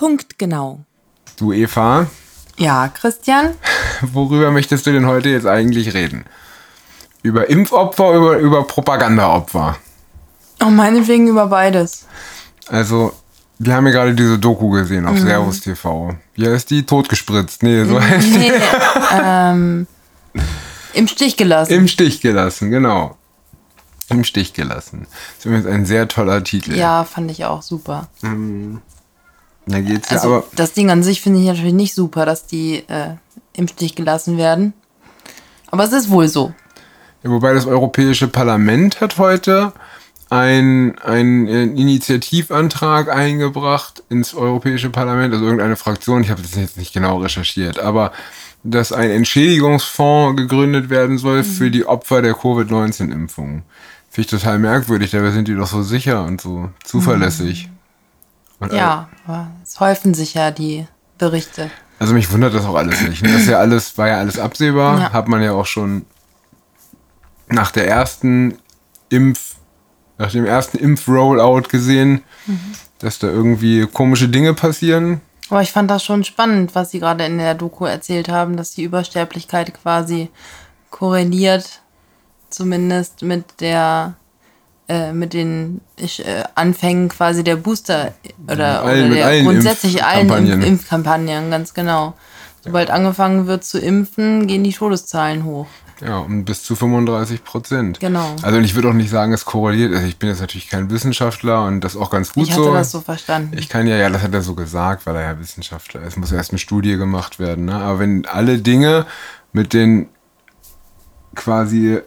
Punktgenau. Du Eva, Ja, Christian? worüber möchtest du denn heute jetzt eigentlich reden? Über Impfopfer oder über, über Propagandaopfer? Oh, meinetwegen über beides. Also, wir haben ja gerade diese Doku gesehen auf Servus TV. Wie heißt die? Totgespritzt. Nee, so heißt die. Nee, ähm, im Stich gelassen. Im Stich gelassen, genau. Im Stich gelassen. Das ist übrigens ein sehr toller Titel. ja, fand ich auch super. Da geht's Also ja aber. das Ding an sich finde ich natürlich nicht super, dass die äh, im Stich gelassen werden. Aber es ist wohl so. Ja, wobei das Europäische Parlament hat heute ein, ein, Initiativantrag eingebracht ins Europäische Parlament, also irgendeine Fraktion, ich habe das jetzt nicht genau recherchiert, aber dass ein Entschädigungsfonds gegründet werden soll für die Opfer der Covid-19-Impfung. Finde ich total merkwürdig, dabei sind die doch so sicher und so zuverlässig. Und Ja, aber es häufen sich ja die Berichte. Also mich wundert das auch alles nicht. ne? Das ja alles, war ja alles absehbar. Ja. Hat man ja auch schon nach der ersten Impf, nach dem ersten Impf-Rollout gesehen, dass da irgendwie komische Dinge passieren. Aber ich fand das schon spannend, was sie gerade in der Doku erzählt haben, dass die Übersterblichkeit quasi korreliert, zumindest mit der äh, mit den ich, äh, Anfängen quasi der Booster oder, allen- oder der allen grundsätzlich allen Impfkampagnen. Impf Impfkampagnen, ganz genau. Sobald angefangen wird zu impfen, gehen die Todeszahlen hoch. Ja, um bis zu 35 Prozent. Genau. Also ich würde auch nicht sagen, es korreliert. Also ich bin jetzt natürlich kein Wissenschaftler und das auch ganz gut Ich hatte so. das so verstanden. Ich kann ja, ja, das hat er so gesagt, weil er ja Wissenschaftler ist. Es muss erst eine Studie gemacht werden. Ne? Aber wenn alle Dinge mit den quasi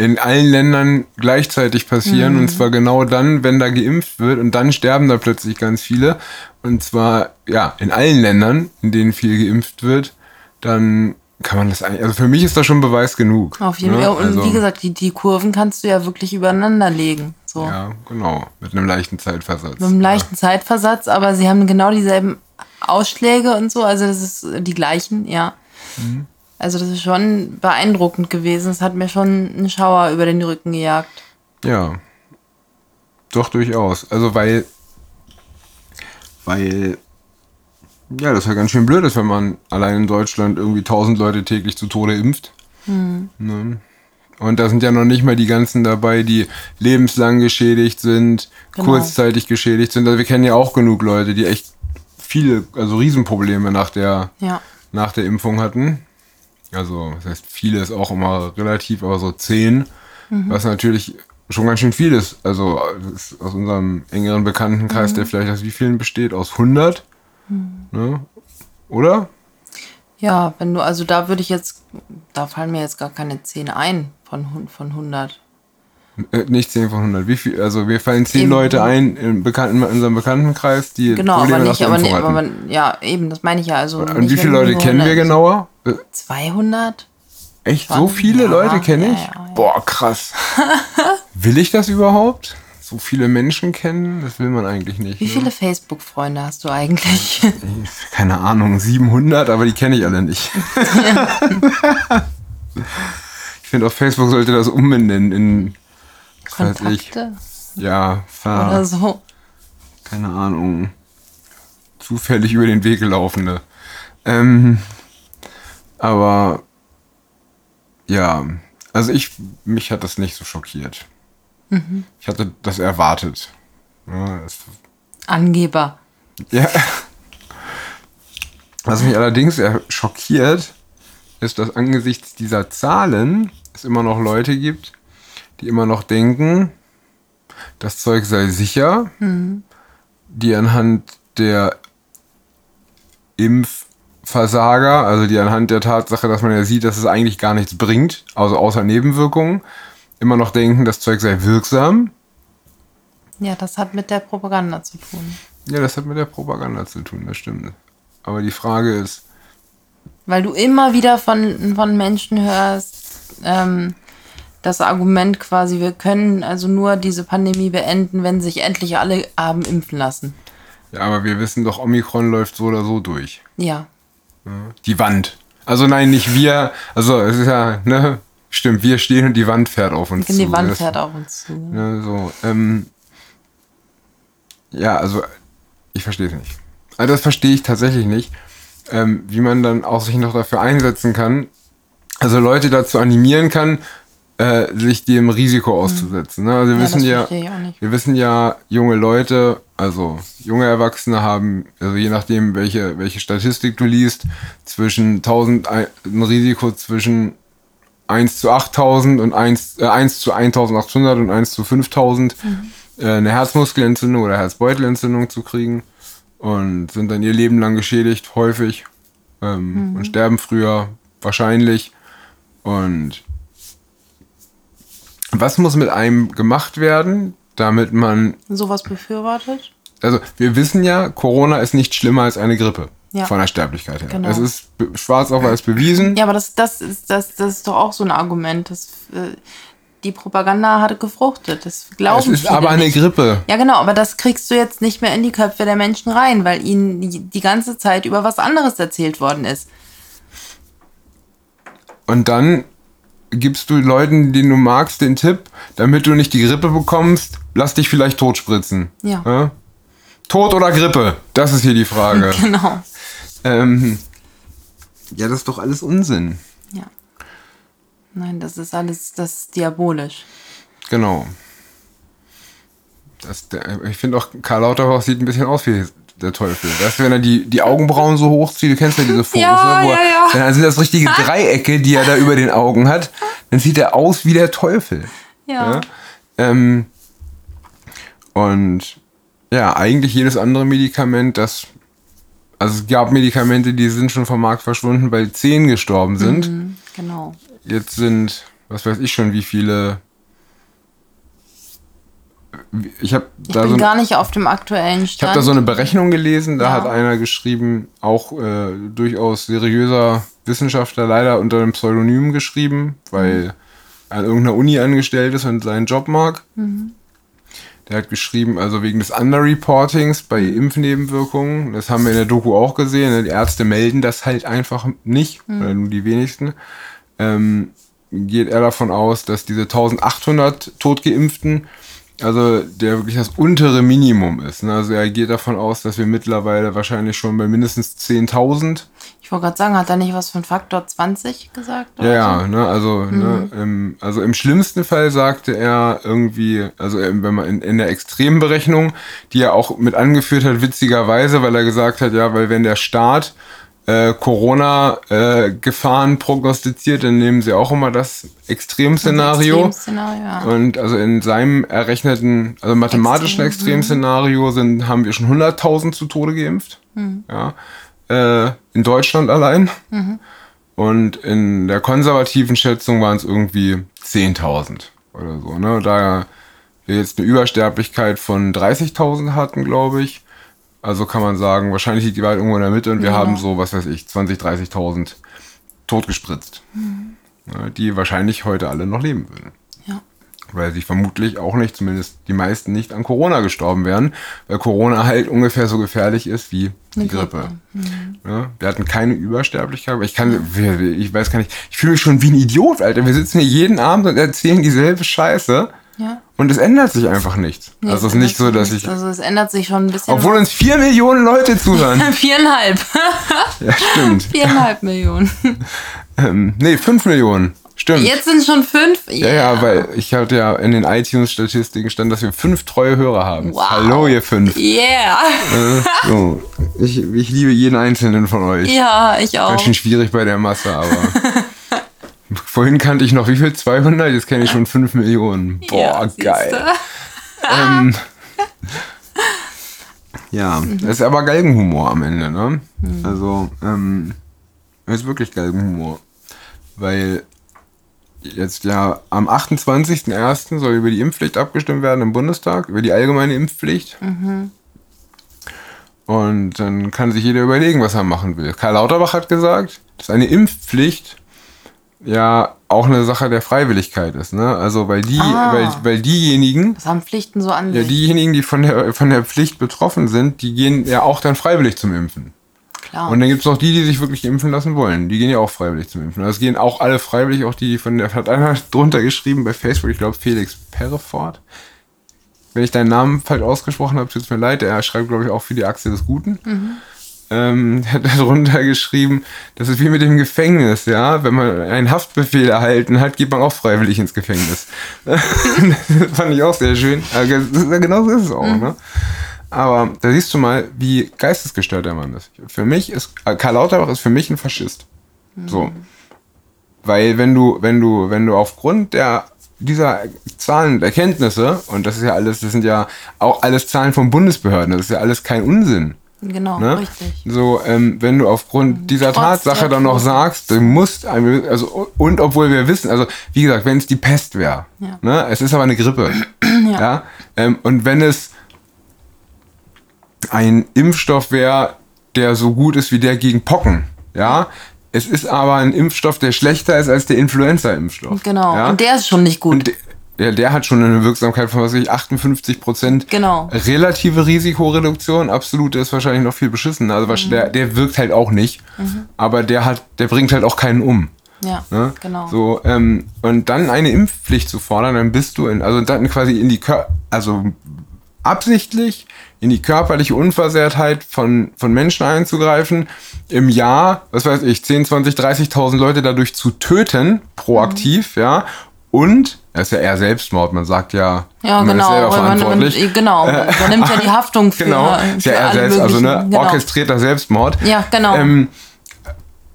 in allen Ländern gleichzeitig passieren, und zwar genau dann, wenn da geimpft wird, und dann sterben da plötzlich ganz viele, und zwar, ja, in allen Ländern, in denen viel geimpft wird, dann kann man das eigentlich, also für mich ist das schon Beweis genug. Auf jeden ne? Fall. Und Also, wie gesagt, die, die Kurven kannst du ja wirklich übereinander legen. So. Ja, genau, mit einem leichten Zeitversatz. Mit einem leichten Zeitversatz, aber sie haben genau dieselben Ausschläge und so, also das ist äh, die gleichen, ja. Mhm. Also das ist schon beeindruckend gewesen. Es hat mir schon einen Schauer über den Rücken gejagt. Ja. Doch, durchaus. Also, weil. Weil. Ja, das ja ganz schön blöd ist, wenn man allein in Deutschland irgendwie 1000 Leute täglich zu Tode impft. Ne? Und da sind ja noch nicht mal die ganzen dabei, die lebenslang geschädigt sind, Genau. kurzzeitig geschädigt sind. Also wir kennen ja auch genug Leute, die echt viele, also Riesenprobleme nach der, Ja. nach der Impfung hatten. Also, das heißt, viele ist auch immer relativ, aber so zehn, was natürlich schon ganz schön viel ist. Also, das ist aus unserem engeren Bekanntenkreis, der vielleicht aus wie vielen besteht? Aus 100? Ne? Oder? Ja, wenn du, also da würde ich jetzt, da fallen mir jetzt gar keine 10 ein von, von 100. Äh, nicht 10 von 100. Wie viel? Also, wir fallen 10 Eben. Leute ein in, Bekannten, in unserem Bekanntenkreis, die Genau, Probleme aber nicht, aber, nicht, aber man, ja, eben, das meine ich ja. Also Und nicht, wie viele Leute kennen wir 100 genauer? Äh, 200? Echt? So viele Ja, Leute kenne ich? ja, ja. Boah, krass. will ich das überhaupt? So viele Menschen kennen? Das will man eigentlich nicht. Wie ne? viele Facebook-Freunde hast du eigentlich? Keine Ahnung, 700, aber die kenne ich alle nicht. ich finde, auf Facebook sollte das umbenennen in, weiß ich, Kontakte ja, ver, oder so? keine Ahnung, zufällig über den Weg gelaufene. Ähm, aber, ja, also ich, mich hat das nicht so schockiert. Ich hatte das erwartet. Ja, Angeber. Ja. Was mich allerdings schockiert, ist, dass angesichts dieser Zahlen es immer noch Leute gibt, die immer noch denken, das Zeug sei sicher, die anhand der Impfversager, also die anhand der Tatsache, dass man ja sieht, dass es eigentlich gar nichts bringt, also außer Nebenwirkungen, immer noch denken, das Zeug sei wirksam. Ja, das hat mit der Propaganda zu tun. Ja, das hat mit der Propaganda zu tun, das stimmt. Aber die Frage ist, Weil du immer wieder von, von Menschen hörst, ähm, das Argument quasi, wir können also nur diese Pandemie beenden, wenn sich endlich alle haben impfen lassen. ja, aber wir wissen doch, Omikron läuft so oder so durch. Ja. Die Wand. Also nein, nicht wir. Also es ist ja, ne, stimmt, wir stehen und die Wand fährt auf uns zu. Die Wand Das- fährt auf uns zu. Ne, so, ähm, ja, also ich verstehe es nicht. Also das verstehe ich tatsächlich nicht, ähm, wie man dann auch sich noch dafür einsetzen kann, also Leute dazu animieren kann, äh, sich dem Risiko auszusetzen. Ne? Also wir Ja, wissen ja, wir wissen ja, junge Leute, also junge Erwachsene haben, also je nachdem, welche, welche Statistik du liest, zwischen 1000, ein Risiko zwischen 1 zu 8000 und 1, äh, 1 zu 1800 und 1 zu 5000 äh, eine Herzmuskelentzündung oder Herzbeutelentzündung zu kriegen und sind dann ihr Leben lang geschädigt, häufig ähm, und sterben früher, wahrscheinlich. Und was muss mit einem gemacht werden, damit man Sowas befürwortet? also wir wissen ja, Corona ist nicht schlimmer als eine Grippe Ja. von der Sterblichkeit her. Genau. Es ist schwarz auf weiß bewiesen. Ja, aber das, das, ist, das, das ist doch auch so ein Argument. Das, äh, die Propaganda hatte gefruchtet. Das glauben es ist viele aber eine nicht. Grippe. Ja, genau, aber das kriegst du jetzt nicht mehr in die Köpfe der Menschen rein, weil ihnen die ganze Zeit über was anderes erzählt worden ist. Und dann gibst du Leuten, die du magst, den Tipp, damit du nicht die Grippe bekommst, lass dich vielleicht totspritzen. Ja. Tod oder Grippe? Das ist hier die Frage. Genau. ähm, ja, das ist doch alles Unsinn. Ja. Nein, das ist alles, das ist diabolisch. Genau. Das, ich finde auch, Karl Lauterbach sieht ein bisschen aus wie der Teufel. Weißt du, wenn er die, die Augenbrauen so hochzieht, du kennst ja diese Fotos, Ja, ne, wo er, ja, ja. dann sind das richtige Dreiecke, die er da über den Augen hat, dann sieht er aus wie der Teufel. Ja. Ja? Ähm, und ja, eigentlich jedes andere Medikament, das. Also es gab Medikamente, die sind schon vom Markt verschwunden, weil zehn gestorben sind. Mhm, genau. Jetzt sind, was weiß ich schon, wie viele. Ich habe Ich bin so gar nicht auf dem aktuellen ich Stand. habe da so eine Berechnung gelesen, da Ja. hat einer geschrieben, auch äh, durchaus seriöser Wissenschaftler, leider unter einem Pseudonym geschrieben, weil er an irgendeiner Uni angestellt ist und seinen Job mag. Der hat geschrieben, also wegen des Underreportings bei Impfnebenwirkungen, das haben wir in der Doku auch gesehen, ne, die Ärzte melden das halt einfach nicht, oder nur die wenigsten, ähm, geht er davon aus, dass diese 1800 Totgeimpften also der wirklich das untere Minimum ist. Ne? Also er geht davon aus, dass wir mittlerweile wahrscheinlich schon bei mindestens 10.000. Ich wollte gerade sagen, hat er nicht was von Faktor 20 gesagt? Ja, oder ja, so? ne? also, ne, im, also im schlimmsten Fall sagte er irgendwie, also wenn man in, in der extremen Berechnung, die er auch mit angeführt hat, witzigerweise, weil er gesagt hat, ja, weil wenn der Staat äh, Corona-Gefahren prognostiziert, dann nehmen sie auch immer das Extremszenario. Extremszenario, ja. Und also in seinem errechneten, also mathematischen Extrem, Extremszenario sind, haben wir schon 100.000 zu Tode geimpft. Ja. Äh, in Deutschland allein. Und in der konservativen Schätzung waren es irgendwie 10.000 oder so. Ne? Da wir jetzt eine Übersterblichkeit von 30.000 hatten, glaube ich. Also kann man sagen, wahrscheinlich liegt die Wahrheit irgendwo in der Mitte und wir Ja. haben so, was weiß ich, 20.000, 30.000 totgespritzt. Ja, die wahrscheinlich heute alle noch leben würden ja. weil sie vermutlich auch nicht, zumindest die meisten nicht an Corona gestorben wären, weil Corona halt ungefähr so gefährlich ist wie die Grippe. Grippe. Ja, wir hatten keine Übersterblichkeit, aber ich kann, ich weiß gar nicht, ich fühle mich schon wie ein Idiot, Alter. Wir sitzen hier jeden Abend und erzählen dieselbe Scheiße ja. und es ändert sich einfach nichts. Nee, also es ist ändert nicht so, sich dass ich, Also es ändert sich schon ein bisschen. obwohl uns vier Millionen Leute zuhören. Viereinhalb. ja, stimmt. Viereinhalb Millionen. Ähm, nee, fünf Millionen. Stimmt. Jetzt sind schon fünf. Ja, ja, weil ich hatte ja in den iTunes-Statistiken stand, dass wir fünf treue Hörer haben. Wow. Hallo, ihr fünf. Yeah. Äh, so. ich, ich liebe jeden einzelnen von euch. Ja, ich auch. Ganz schön schwierig bei der Masse, aber. Vorhin kannte ich noch wie viel? 200? Jetzt kenne ich schon 5 Millionen. Boah, Ja, geil. Ähm, ja, das ist aber Galgenhumor am Ende, ne? Also, ähm, das ist wirklich Galgenhumor. Weil jetzt ja am 28.01. soll über die Impfpflicht abgestimmt werden im Bundestag, über die allgemeine Impfpflicht. Und dann kann sich jeder überlegen, was er machen will. Karl Lauterbach hat gesagt, dass eine Impfpflicht ja auch eine Sache der Freiwilligkeit ist. Ne? Also weil die, Ah. weil, weil diejenigen, Das haben Pflichten so an ja, diejenigen, die von der, von der Pflicht betroffen sind, die gehen ja auch dann freiwillig zum Impfen. Klar. Und dann gibt es noch die, die sich wirklich impfen lassen wollen. Die gehen ja auch freiwillig zum Impfen. Also es gehen auch alle freiwillig, auch die, die von der, hat einer drunter geschrieben bei Facebook, ich glaube Felix Perrefort. wenn ich deinen Namen falsch ausgesprochen habe, tut es mir leid. Er schreibt, glaube ich, auch für die Achse des Guten. Mhm. Ähm, hat darunter geschrieben, das ist wie mit dem Gefängnis, ja. Wenn man einen Haftbefehl erhalten hat, geht man auch freiwillig ins Gefängnis. das fand ich auch sehr schön. Genau so ist es auch, Mhm. ne? Aber da siehst du mal, wie geistesgestört der Mann ist. Für mich ist, äh, Karl Lauterbach ist für mich ein Faschist. So. Weil wenn du, wenn du, wenn du aufgrund der dieser Zahlen und Erkenntnisse, und das ist ja alles, das sind ja auch alles Zahlen von Bundesbehörden, das ist ja alles kein Unsinn. Genau, Ne? richtig. So, ähm, wenn du aufgrund dieser Trotz Tatsache dann noch sagst, du musst, also, und obwohl wir wissen, also, wie gesagt, wenn es die Pest wäre, Ja. ne, es ist aber eine Grippe, ja, ähm, und wenn es ein Impfstoff wäre, der so gut ist wie der gegen Pocken, ja, es ist aber ein Impfstoff, der schlechter ist als der Influenza-Impfstoff. Genau. Ja? Und der ist schon nicht gut. Und der, der hat schon eine Wirksamkeit von was weiß ich, 58 Prozent. Genau. Relative Risikoreduktion, absolute ist wahrscheinlich noch viel beschissener. Also was- der, der wirkt halt auch nicht, aber der hat, der bringt halt auch keinen um. ja, Ne? genau. So, ähm, und dann eine Impfpflicht zu fordern, dann bist du in, also dann quasi in die Kör also absichtlich in die körperliche Unversehrtheit von, von Menschen einzugreifen, im Jahr, was weiß ich, 10, 20, 30.000 Leute dadurch zu töten, proaktiv, Mhm. ja, und, das ist ja eher Selbstmord, man sagt ja, Ja, man genau. ist selber man, verantwortlich. man, genau. Man nimmt ja die Haftung für, genau, ist ja eher selbst, also ne, genau. orchestrierter Selbstmord. Ja, genau. Ähm,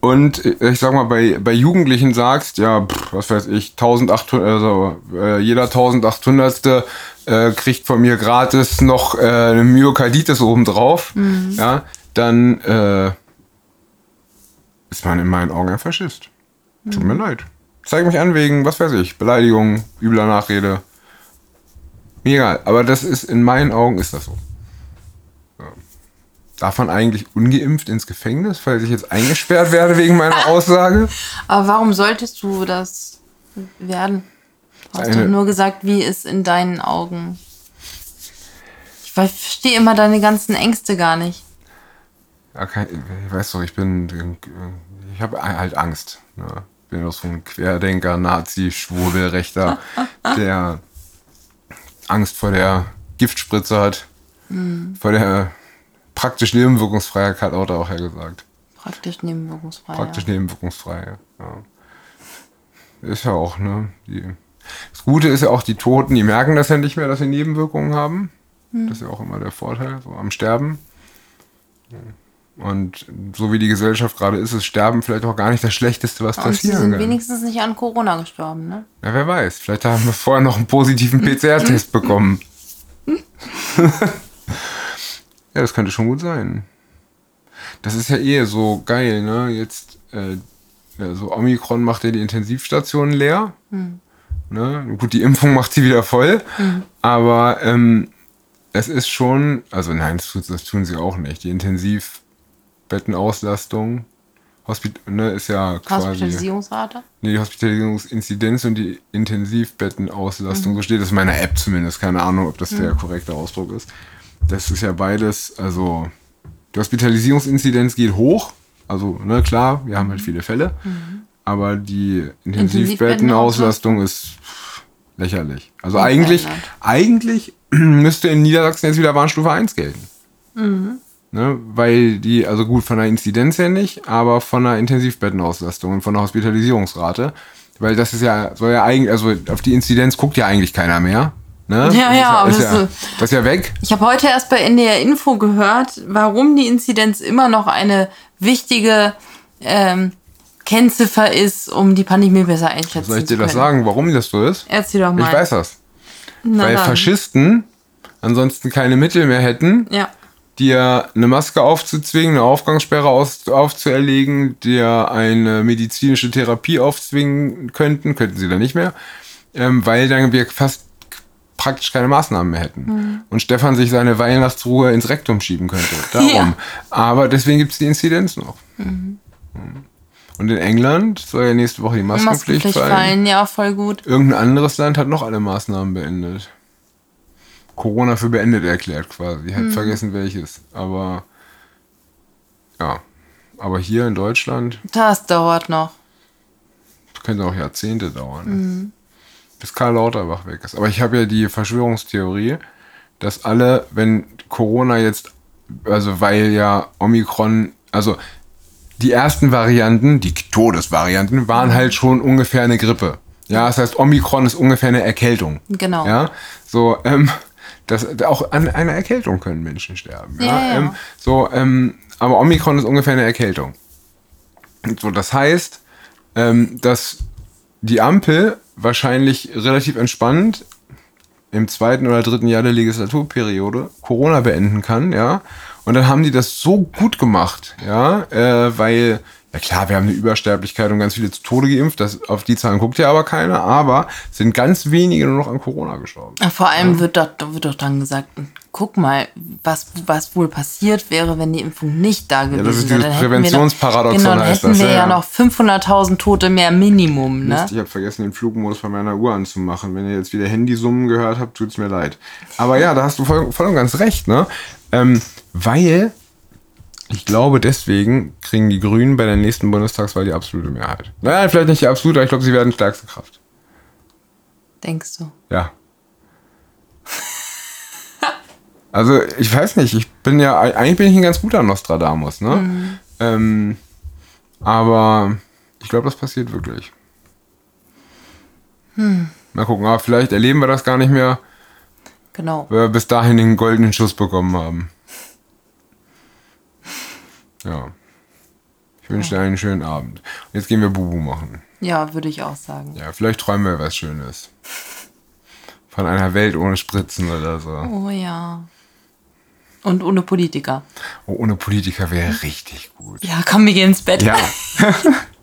und äh, ich sag mal, bei, bei Jugendlichen sagst, ja, pff, was weiß ich, 1800, also äh, jeder 1800. Äh, kriegt von mir gratis noch äh, eine Myokarditis obendrauf, ja, dann äh, ist man in meinen Augen ein Faschist. Tut mir leid. Zeig mich an wegen, was weiß ich, Beleidigung, übler Nachrede. Mir egal, aber das ist, in meinen Augen ist das so. Darf man eigentlich ungeimpft ins Gefängnis, falls ich jetzt eingesperrt werde wegen meiner Aussage? Aber warum solltest du das werden? Du hast Eine- doch nur gesagt, wie es in deinen Augen. Ich verstehe immer deine ganzen Ängste gar nicht. Ja, kein, ich weiß doch, ich bin, ich habe halt Angst. Ne? Bin doch so ein Querdenker, Nazi, Schwurbel, Rechter, der Angst vor der Giftspritze hat, vor der praktisch nebenwirkungsfrei, hat Lauter auch ja gesagt. Praktisch nebenwirkungsfrei. Praktisch nebenwirkungsfrei, ja. Ist ja auch, ne? Die, das Gute ist ja auch, die Toten, die merken das ja nicht mehr, dass sie Nebenwirkungen haben. Das ist ja auch immer der Vorteil, so am Sterben. Und so wie die Gesellschaft gerade ist, ist Sterben vielleicht auch gar nicht das Schlechteste, was. Und sie sind kann. wenigstens nicht an Corona gestorben, ne? Ja, wer weiß. Vielleicht haben wir vorher noch einen positiven PCR-Test bekommen. ja, das könnte schon gut sein. Das ist ja eh so geil, ne? Jetzt, äh, ja, so Omikron macht ja die Intensivstationen leer. Ne? Gut, die Impfung macht sie wieder voll. Aber ähm, es ist schon, also nein, das, das tun sie auch nicht. Die Intensivbettenauslastung Hospit ne, ist ja quasi. Hospitalisierungsrate? Nee, die Hospitalisierungsinzidenz und die Intensivbettenauslastung, so steht es in meiner App zumindest, keine Ahnung, ob das der korrekte Ausdruck ist. Das ist ja beides, also die Hospitalisierungsinzidenz geht hoch, also ne, klar, wir haben halt viele Fälle, aber die Intensivbettenauslastung ist lächerlich. Also eigentlich, eigentlich müsste in Niedersachsen jetzt wieder Warnstufe 1 gelten. Ne, weil die, also gut, von der Inzidenz her nicht, aber von der Intensivbettenauslastung und von der Hospitalisierungsrate. Weil das ist ja, soll ja eigentlich, also auf die Inzidenz guckt ja eigentlich keiner mehr. Ne? Ja, ja, aber das ist, das ja, ist- das ist ja weg. Ich habe heute erst bei NDR Info gehört, warum die Inzidenz immer noch eine wichtige ähm, Kennziffer ist, um die Pandemie besser einschätzen Soll ich zu dir können. das sagen, warum das so ist? Erzähl doch mal. Ich weiß das. Na Weil dann. Faschisten ansonsten keine Mittel mehr hätten, Ja. Dir eine Maske aufzuzwingen, eine Aufgangssperre aus, aufzuerlegen, dir eine medizinische Therapie aufzwingen könnten, könnten sie dann nicht mehr, ähm, weil dann wir fast praktisch keine Maßnahmen mehr hätten. Und Stefan sich seine Weihnachtsruhe ins Rektum schieben könnte. Darum. Ja. Aber deswegen gibt es die Inzidenz noch. Mhm. Und in England soll ja nächste Woche die Maskenpflicht, Maskenpflicht fallen. fallen, ja, voll gut. Irgendein anderes Land hat noch alle Maßnahmen beendet. Corona für beendet erklärt quasi. Ich Mhm. vergessen welches. Aber ja. Aber hier in Deutschland Das dauert noch. könnte auch Jahrzehnte dauern. ne? Mhm. Bis Karl Lauterbach weg ist. Aber ich habe ja die Verschwörungstheorie, dass alle, wenn Corona jetzt, also weil ja Omikron, also die ersten Varianten, die Todesvarianten, waren halt schon ungefähr eine Grippe. Ja, das heißt, Omikron ist ungefähr eine Erkältung. Genau. Ja, so, ähm, das, auch an einer Erkältung können Menschen sterben. Ja, Ja, ja. Ähm, so, ähm, aber Omikron ist ungefähr eine Erkältung. So, das heißt, ähm, dass die Ampel wahrscheinlich relativ entspannt im zweiten oder dritten Jahr der Legislaturperiode Corona beenden kann, ja. Und dann haben die das so gut gemacht, ja, äh, weil, ja klar, wir haben eine Übersterblichkeit und ganz viele zu Tode geimpft, das, auf die Zahlen guckt ja aber keiner, aber es sind ganz wenige nur noch an Corona gestorben. Vor allem wird doch, wird doch dann gesagt, guck mal, was, was wohl passiert wäre, wenn die Impfung nicht da gewesen das ist wäre. dieses Dann hätten wir noch- Präventionsparadoxon Genau, dann heißt hätten das, wir ja, ja, ja. noch 500.000 Tote mehr Minimum, ne? Mist, ich habe vergessen, den Flugmodus von meiner Uhr anzumachen. Wenn ihr jetzt wieder Handysummen gehört habt, tut's mir leid. Aber ja, da hast du voll, voll und ganz recht, ne? Ähm, weil ich glaube, deswegen kriegen die Grünen bei der nächsten Bundestagswahl die absolute Mehrheit. Naja, vielleicht nicht die absolute, aber ich glaube, sie werden stärkste Kraft. Denkst du? Ja. Also, ich weiß nicht, ich bin ja, eigentlich bin ich ein ganz guter Nostradamus, ne? Ähm, aber ich glaube, das passiert wirklich. Mal gucken, aber vielleicht erleben wir das gar nicht mehr, Genau. weil wir bis dahin den goldenen Schuss bekommen haben. Ja. Ich wünsche dir einen schönen Abend. Und jetzt gehen wir Bubu machen. Ja, würde ich auch sagen. Ja, vielleicht träumen wir was Schönes. Von einer Welt ohne Spritzen oder so. Oh ja. Und ohne Politiker. Oh, ohne Politiker wäre richtig gut. Ja, komm, wir gehen ins Bett. Ja.